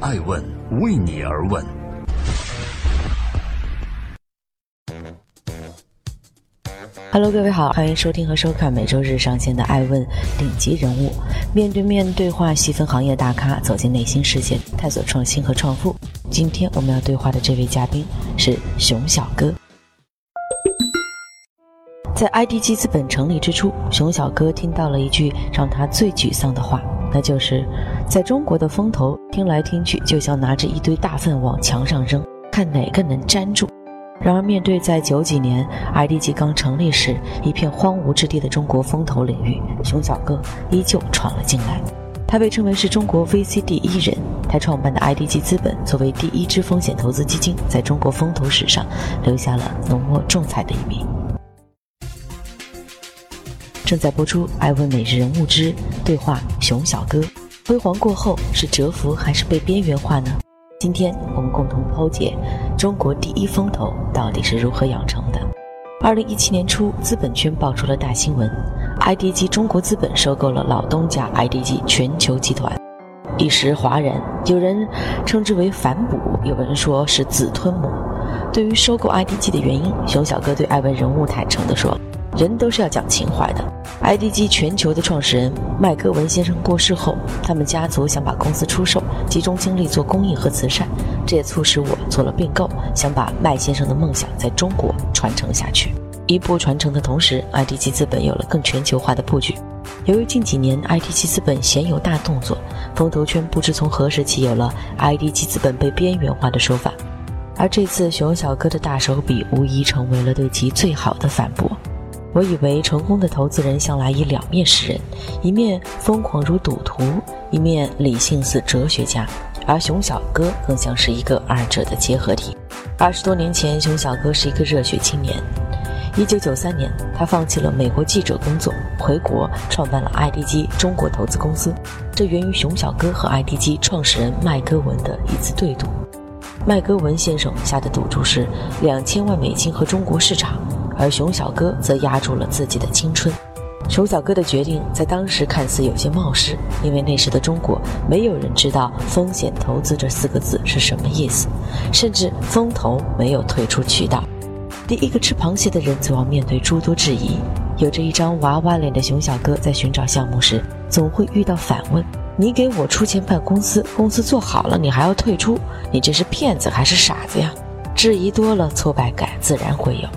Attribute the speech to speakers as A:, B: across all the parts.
A: 爱问为你而问。
B: Hello，各位好，欢迎收听和收看每周日上线的《爱问顶级人物》，面对面对话，细分行业大咖，走进内心世界，探索创新和创富。今天我们要对话的这位嘉宾是熊小哥。在 IDG 资本成立之初，熊小哥听到了一句让他最沮丧的话，那就是在中国的风投听来听去就像拿着一堆大粪往墙上扔，看哪个能粘住。然而，面对在九几年 IDG 刚成立时一片荒芜之地的中国风投领域，熊小哥依旧闯了进来。他被称为是中国 VC 第一人。他创办的 IDG 资本作为第一支风险投资基金，在中国风投史上留下了浓墨重彩的一笔。正在播出《爱问每日人物之对话熊小哥》，辉煌过后是蛰伏还是被边缘化呢？今天我们共同剖解中国第一风投到底是如何养成的。二零一七年初，资本圈爆出了大新闻：IDG 中国资本收购了老东家 IDG 全球集团，一时哗然。有人称之为反哺，有人说是子吞母。对于收购 IDG 的原因，熊小哥对爱问人物坦诚地说。人都是要讲情怀的。IDG 全球的创始人麦戈文先生过世后，他们家族想把公司出售，集中精力做公益和慈善。这也促使我做了并购，想把麦先生的梦想在中国传承下去。一步传承的同时，IDG 资本有了更全球化的布局。由于近几年 IDG 资本鲜有大动作，风投圈不知从何时起有了 IDG 资本被边缘化的说法。而这次熊小哥的大手笔，无疑成为了对其最好的反驳。我以为成功的投资人向来以两面示人，一面疯狂如赌徒，一面理性似哲学家，而熊小哥更像是一个二者的结合体。二十多年前，熊小哥是一个热血青年。一九九三年，他放弃了美国记者工作，回国创办了 IDG 中国投资公司。这源于熊小哥和 IDG 创始人麦戈文的一次对赌。麦戈文先生下的赌注是两千万美金和中国市场。而熊小哥则压住了自己的青春。熊小哥的决定在当时看似有些冒失，因为那时的中国没有人知道“风险投资”这四个字是什么意思，甚至风投没有退出渠道。第一个吃螃蟹的人总要面对诸多质疑。有着一张娃娃脸的熊小哥在寻找项目时，总会遇到反问：“你给我出钱办公司，公司做好了你还要退出？你这是骗子还是傻子呀？”质疑多了，挫败感自然会有。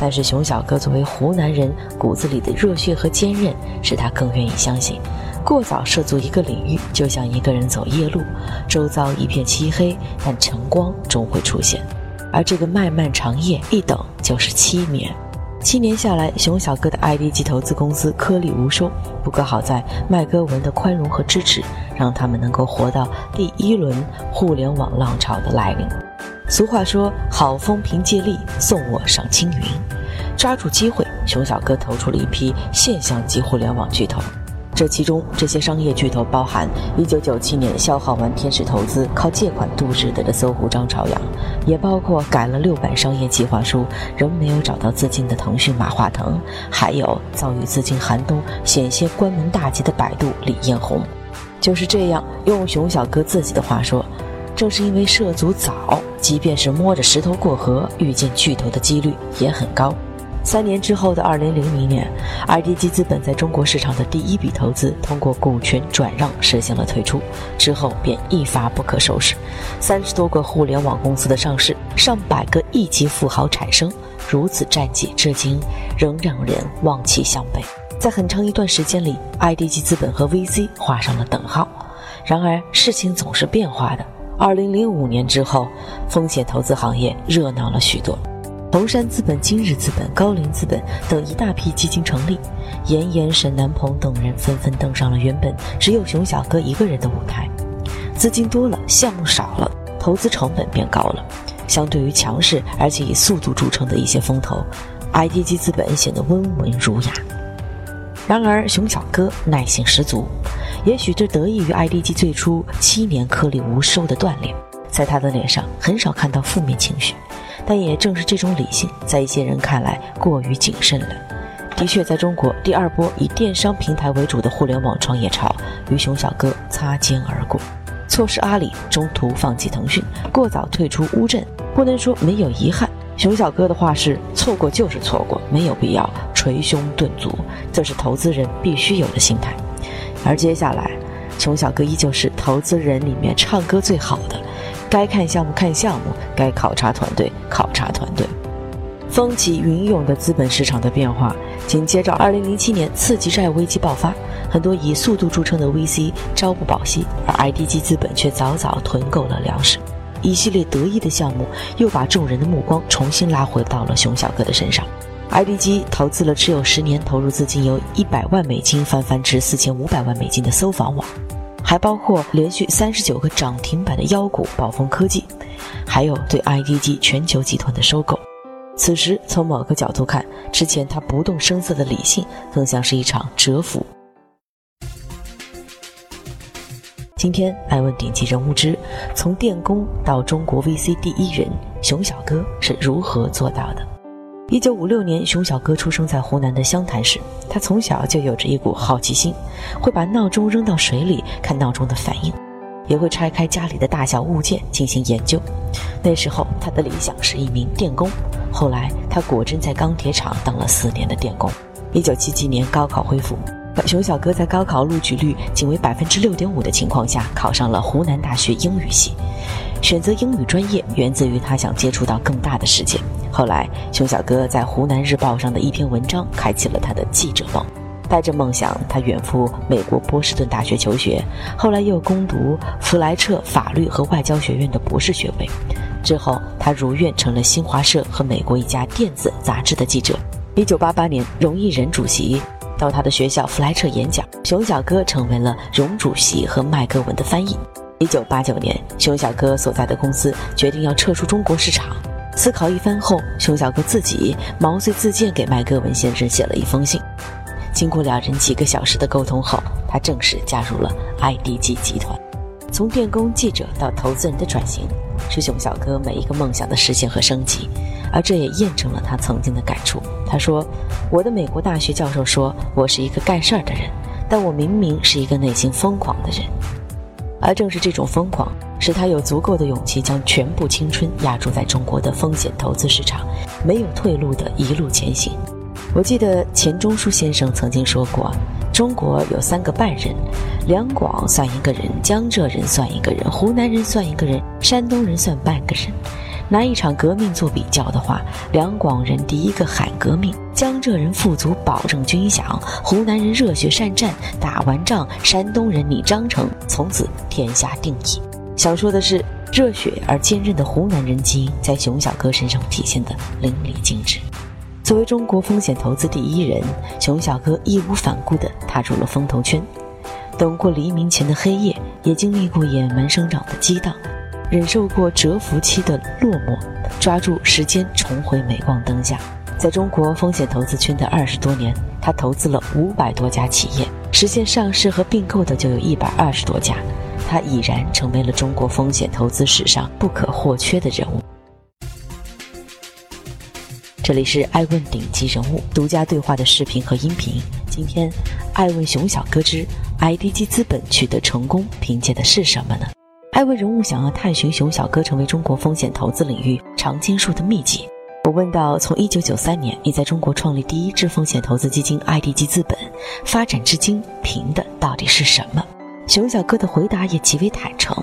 B: 但是熊小哥作为湖南人，骨子里的热血和坚韧，使他更愿意相信，过早涉足一个领域，就像一个人走夜路，周遭一片漆黑，但晨光终会出现。而这个漫漫长夜，一等就是七年。七年下来，熊小哥的 IDG 投资公司颗粒无收。不过好在麦戈文的宽容和支持，让他们能够活到第一轮互联网浪潮的来临。俗话说：“好风凭借力，送我上青云。”抓住机会，熊小哥投出了一批现象级互联网巨头。这其中，这些商业巨头包含1997年消耗完天使投资、靠借款度日的的搜狐张朝阳，也包括改了六版商业计划书仍没有找到资金的腾讯马化腾，还有遭遇资金寒冬、险些关门大吉的百度李彦宏。就是这样，用熊小哥自己的话说。正是因为涉足早，即便是摸着石头过河，遇见巨头的几率也很高。三年之后的二零零零年，IDG 资本在中国市场的第一笔投资通过股权转让实现了退出，之后便一发不可收拾。三十多个互联网公司的上市，上百个亿级富豪产生，如此战绩，至今仍让人望其项背。在很长一段时间里，IDG 资本和 VC 画上了等号。然而，事情总是变化的。二零零五年之后，风险投资行业热闹了许多，红杉资本、今日资本、高瓴资本等一大批基金成立，严严、沈南鹏等人纷纷登上了原本只有熊小哥一个人的舞台。资金多了，项目少了，投资成本变高了。相对于强势而且以速度著称的一些风投，IDG 资本显得温文儒雅。然而，熊小哥耐性十足。也许这得益于 IDG 最初七年颗粒无收的锻炼，在他的脸上很少看到负面情绪，但也正是这种理性，在一些人看来过于谨慎了。的确，在中国第二波以电商平台为主的互联网创业潮与熊小哥擦肩而过。错失阿里，中途放弃腾讯，过早退出乌镇，不能说没有遗憾。熊小哥的话是：错过就是错过，没有必要捶胸顿足，这是投资人必须有的心态。而接下来，穷小哥依旧是投资人里面唱歌最好的，该看项目看项目，该考察团队考察团队。风起云涌的资本市场的变化，紧接着2007年次级债危机爆发，很多以速度著称的 VC 朝不保夕，而 IDG 资本却早早囤够了粮食。一系列得意的项目又把众人的目光重新拉回到了熊小哥的身上。IDG 投资了持有十年、投入资金由一百万美金翻番至四千五百万美金的搜房网，还包括连续三十九个涨停板的妖股暴风科技，还有对 IDG 全球集团的收购。此时，从某个角度看，之前他不动声色的理性，更像是一场蛰伏。今天，爱问顶级人物之从电工到中国 VC 第一人熊小哥是如何做到的？一九五六年，熊小哥出生在湖南的湘潭市。他从小就有着一股好奇心，会把闹钟扔到水里看闹钟的反应，也会拆开家里的大小物件进行研究。那时候，他的理想是一名电工。后来，他果真在钢铁厂当了四年的电工。一九七七年，高考恢复，熊小哥在高考录取率仅为百分之六点五的情况下，考上了湖南大学英语系。选择英语专业，源自于他想接触到更大的世界。后来，熊小哥在湖南日报上的一篇文章，开启了他的记者梦。带着梦想，他远赴美国波士顿大学求学，后来又攻读弗莱彻法律和外交学院的博士学位。之后，他如愿成了新华社和美国一家电子杂志的记者。一九八八年，荣毅仁主席到他的学校弗莱彻演讲，熊小哥成为了荣主席和麦格文的翻译。一九八九年，熊小哥所在的公司决定要撤出中国市场。思考一番后，熊小哥自己毛遂自荐给麦格文先生写了一封信。经过两人几个小时的沟通后，他正式加入了 IDG 集团。从电工、记者到投资人的转型，是熊小哥每一个梦想的实现和升级。而这也验证了他曾经的感触。他说：“我的美国大学教授说我是一个干事儿的人，但我明明是一个内心疯狂的人。”而正是这种疯狂，使他有足够的勇气将全部青春压注在中国的风险投资市场，没有退路的一路前行。我记得钱钟书先生曾经说过：“中国有三个半人，两广算一个人，江浙人算一个人，湖南人算一个人，山东人算半个人。拿一场革命做比较的话，两广人第一个喊革命，江浙人富足保证军饷，湖南人热血善战，打完仗，山东人拟章程，从此天下定矣。想说的是，热血而坚韧的湖南人基因在熊小哥身上体现的淋漓尽致。作为中国风险投资第一人，熊小哥义无反顾地踏入了风投圈，等过黎明前的黑夜，也经历过野蛮生长的激荡。忍受过蛰伏期的落寞，抓住时间重回镁光灯下。在中国风险投资圈的二十多年，他投资了五百多家企业，实现上市和并购的就有一百二十多家。他已然成为了中国风险投资史上不可或缺的人物。这里是爱问顶级人物独家对话的视频和音频。今天，爱问熊小哥之 IDG 资本取得成功，凭借的是什么呢？艾问人物想要探寻熊小哥成为中国风险投资领域常青树的秘籍。我问到：从一九九三年你在中国创立第一支风险投资基金 IDG 资本，发展至今，凭的到底是什么？熊小哥的回答也极为坦诚。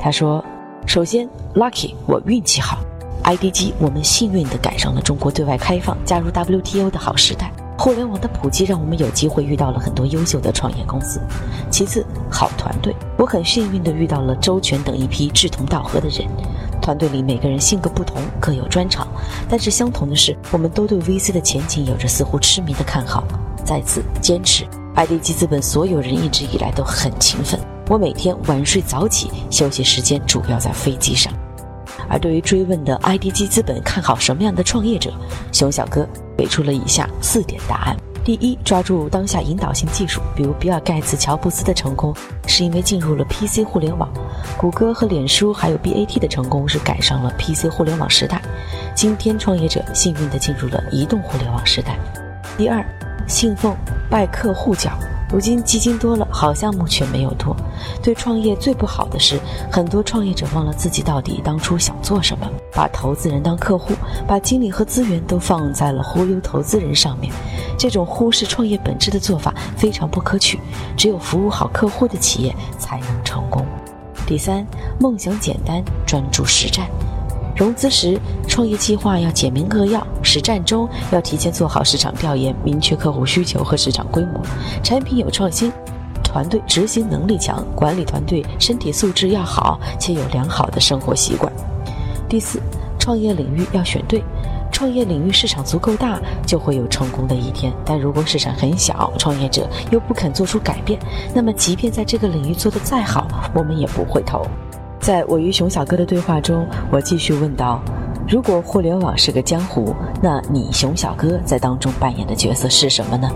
B: 他说：“首先，lucky，我运气好；IDG，我们幸运地赶上了中国对外开放、加入 WTO 的好时代。”互联网的普及让我们有机会遇到了很多优秀的创业公司。其次，好团队，我很幸运地遇到了周全等一批志同道合的人。团队里每个人性格不同，各有专长，但是相同的是，我们都对 VC 的前景有着似乎痴迷的看好。再次坚持，IDG 资本所有人一直以来都很勤奋。我每天晚睡早起，休息时间主要在飞机上。而对于追问的 IDG 资本看好什么样的创业者，熊小哥。给出了以下四点答案：第一，抓住当下引导性技术，比如比尔盖茨、乔布斯的成功是因为进入了 PC 互联网；谷歌和脸书还有 BAT 的成功是赶上了 PC 互联网时代；今天创业者幸运地进入了移动互联网时代。第二，信奉拜客户教，如今基金多了，好项目却没有多。对创业最不好的是，很多创业者忘了自己到底当初想做什么，把投资人当客户，把精力和资源都放在了忽悠投资人上面。这种忽视创业本质的做法非常不可取。只有服务好客户的企业才能成功。第三，梦想简单，专注实战。融资时，创业计划要简明扼要；实战中要提前做好市场调研，明确客户需求和市场规模。产品有创新，团队执行能力强，管理团队身体素质要好，且有良好的生活习惯。第四，创业领域要选对。创业领域市场足够大，就会有成功的一天。但如果市场很小，创业者又不肯做出改变，那么即便在这个领域做得再好，我们也不会投。在我与熊小哥的对话中，我继续问道：“如果互联网是个江湖，那你熊小哥在当中扮演的角色是什么呢？”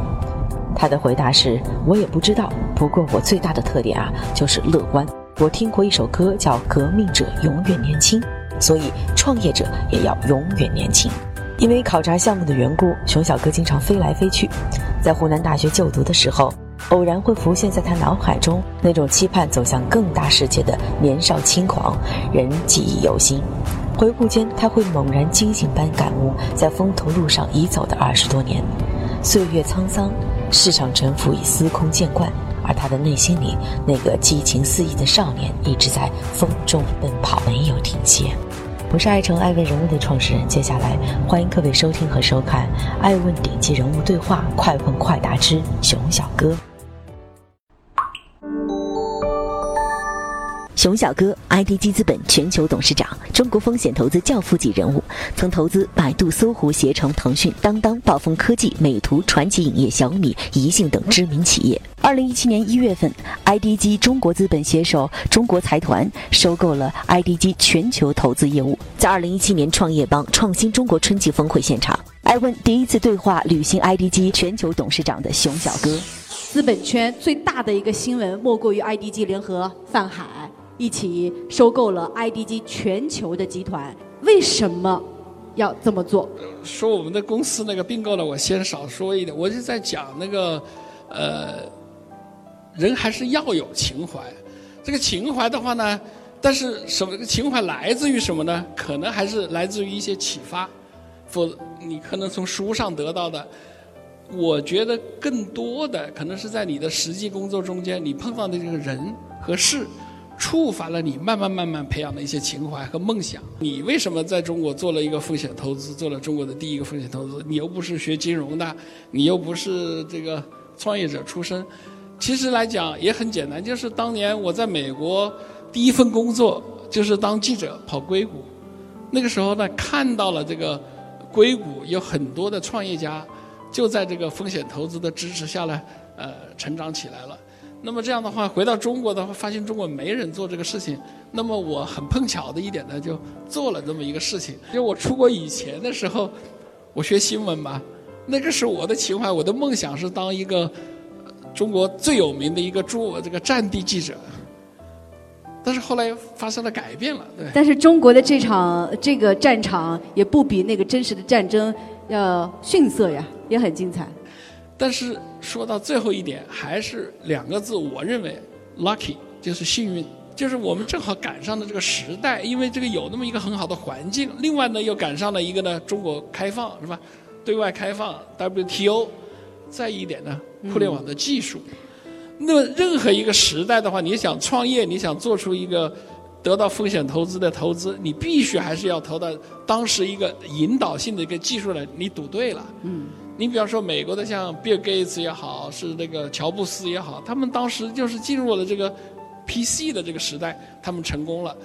B: 他的回答是：“我也不知道。不过我最大的特点啊，就是乐观。我听过一首歌叫《革命者永远年轻》，所以创业者也要永远年轻。”因为考察项目的缘故，熊小哥经常飞来飞去。在湖南大学就读的时候。偶然会浮现在他脑海中那种期盼走向更大世界的年少轻狂，仍记忆犹新。回顾间，他会猛然惊醒般感悟，在风头路上已走的二十多年，岁月沧桑，市场沉浮已司空见惯，而他的内心里那个激情四溢的少年一直在风中奔跑，没有停歇。我是爱成爱问人物的创始人，接下来欢迎各位收听和收看《爱问顶级人物对话：快问快答之熊小哥》。熊小哥，IDG 资本全球董事长，中国风险投资教父级人物，曾投资百度、搜狐、携程、腾讯、当当、暴风科技、美图、传奇影业、小米、宜信等知名企业。二零一七年一月份，IDG 中国资本携手中国财团收购了 IDG 全球投资业务。在二零一七年创业邦创新中国春季峰会现场，艾问第一次对话履行 IDG 全球董事长的熊小哥。
C: 资本圈最大的一个新闻，莫过于 IDG 联合泛海。一起收购了 IDG 全球的集团，为什么要这么做？
D: 说我们的公司那个并购呢，我先少说一点。我就在讲那个，呃，人还是要有情怀。这个情怀的话呢，但是什么情怀来自于什么呢？可能还是来自于一些启发，否你可能从书上得到的。我觉得更多的可能是在你的实际工作中间，你碰到的这个人和事。触发了你慢慢慢慢培养的一些情怀和梦想。你为什么在中国做了一个风险投资，做了中国的第一个风险投资？你又不是学金融的，你又不是这个创业者出身。其实来讲也很简单，就是当年我在美国第一份工作就是当记者跑硅谷，那个时候呢看到了这个硅谷有很多的创业家就在这个风险投资的支持下呢，呃，成长起来了。那么这样的话，回到中国的话，发现中国没人做这个事情。那么我很碰巧的一点呢，就做了这么一个事情。因为我出国以前的时候，我学新闻嘛，那个是我的情怀，我的梦想是当一个中国最有名的一个驻这个战地记者。但是后来发生了改变了，对。
C: 但是中国的这场这个战场也不比那个真实的战争要逊色呀，也很精彩。
D: 但是说到最后一点，还是两个字，我认为，lucky 就是幸运，就是我们正好赶上了这个时代，因为这个有那么一个很好的环境，另外呢又赶上了一个呢中国开放是吧？对外开放 WTO，再一点呢互联网的技术，那么任何一个时代的话，你想创业，你想做出一个得到风险投资的投资，你必须还是要投到当时一个引导性的一个技术来，你赌对了。嗯。你比方说，美国的像比尔盖茨也好，是那个乔布斯也好，他们当时就是进入了这个 PC 的这个时代，他们成功了。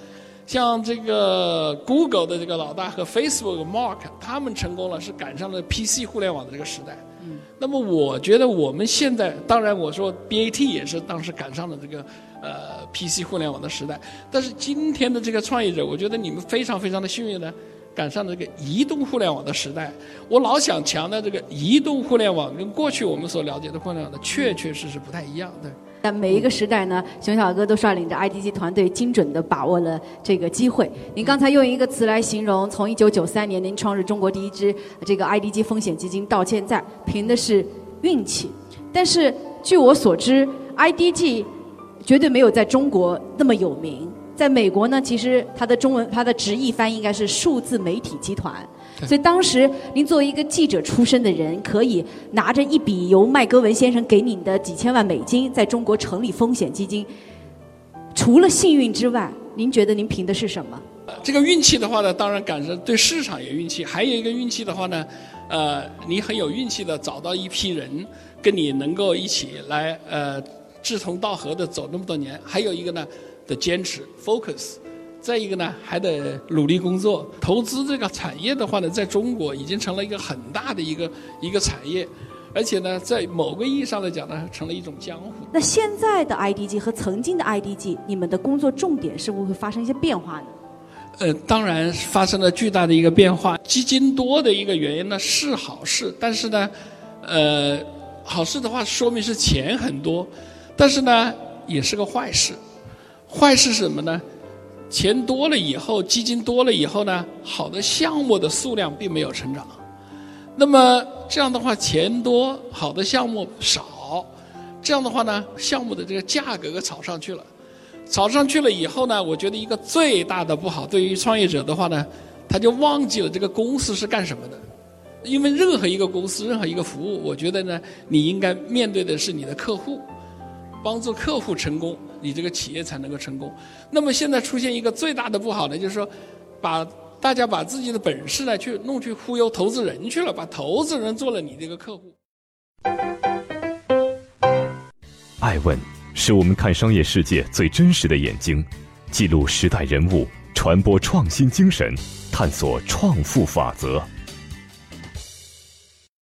D: 像这个 Google 的这个老大和 Facebook Mark，他们成功了，是赶上了 PC 互联网的这个时代。嗯。那么我觉得我们现在，当然我说 BAT 也是当时赶上了这个呃 PC 互联网的时代，但是今天的这个创业者，我觉得你们非常非常的幸运呢。赶上了这个移动互联网的时代，我老想强调这个移动互联网跟过去我们所了解的互联网的确确实实不太一样，对。
C: 但每一个时代呢，熊小哥都率领着 IDG 团队精准的把握了这个机会。您刚才用一个词来形容，从1993年您创立中国第一支这个 IDG 风险基金到现在，凭的是运气。但是据我所知，IDG 绝对没有在中国那么有名。在美国呢，其实它的中文它的直译翻译应该是数字媒体集团。所以当时您作为一个记者出身的人，可以拿着一笔由麦格文先生给你的几千万美金，在中国成立风险基金。除了幸运之外，您觉得您凭的是什么？
D: 这个运气的话呢，当然赶上对市场有运气，还有一个运气的话呢，呃，你很有运气的找到一批人，跟你能够一起来呃志同道合的走那么多年。还有一个呢的坚持 focus，再一个呢还得努力工作。投资这个产业的话呢，在中国已经成了一个很大的一个一个产业。而且呢，在某个意义上来讲呢，成了一种江湖。
C: 那现在的 IDG 和曾经的 IDG，你们的工作重点是不是会发生一些变化呢？
D: 呃，当然发生了巨大的一个变化。基金多的一个原因呢是好事，但是呢，呃，好事的话说明是钱很多，但是呢也是个坏事。坏事是什么呢？钱多了以后，基金多了以后呢，好的项目的数量并没有成长。那么这样的话，钱多，好的项目少，这样的话呢，项目的这个价格给炒上去了，炒上去了以后呢，我觉得一个最大的不好，对于创业者的话呢，他就忘记了这个公司是干什么的，因为任何一个公司，任何一个服务，我觉得呢，你应该面对的是你的客户，帮助客户成功，你这个企业才能够成功。那么现在出现一个最大的不好呢，就是说，把。大家把自己的本事呢，去弄去忽悠投资人去了，把投资人做了你这个客户。
E: 爱问是我们看商业世界最真实的眼睛，记录时代人物，传播创新精神，探索创富法则。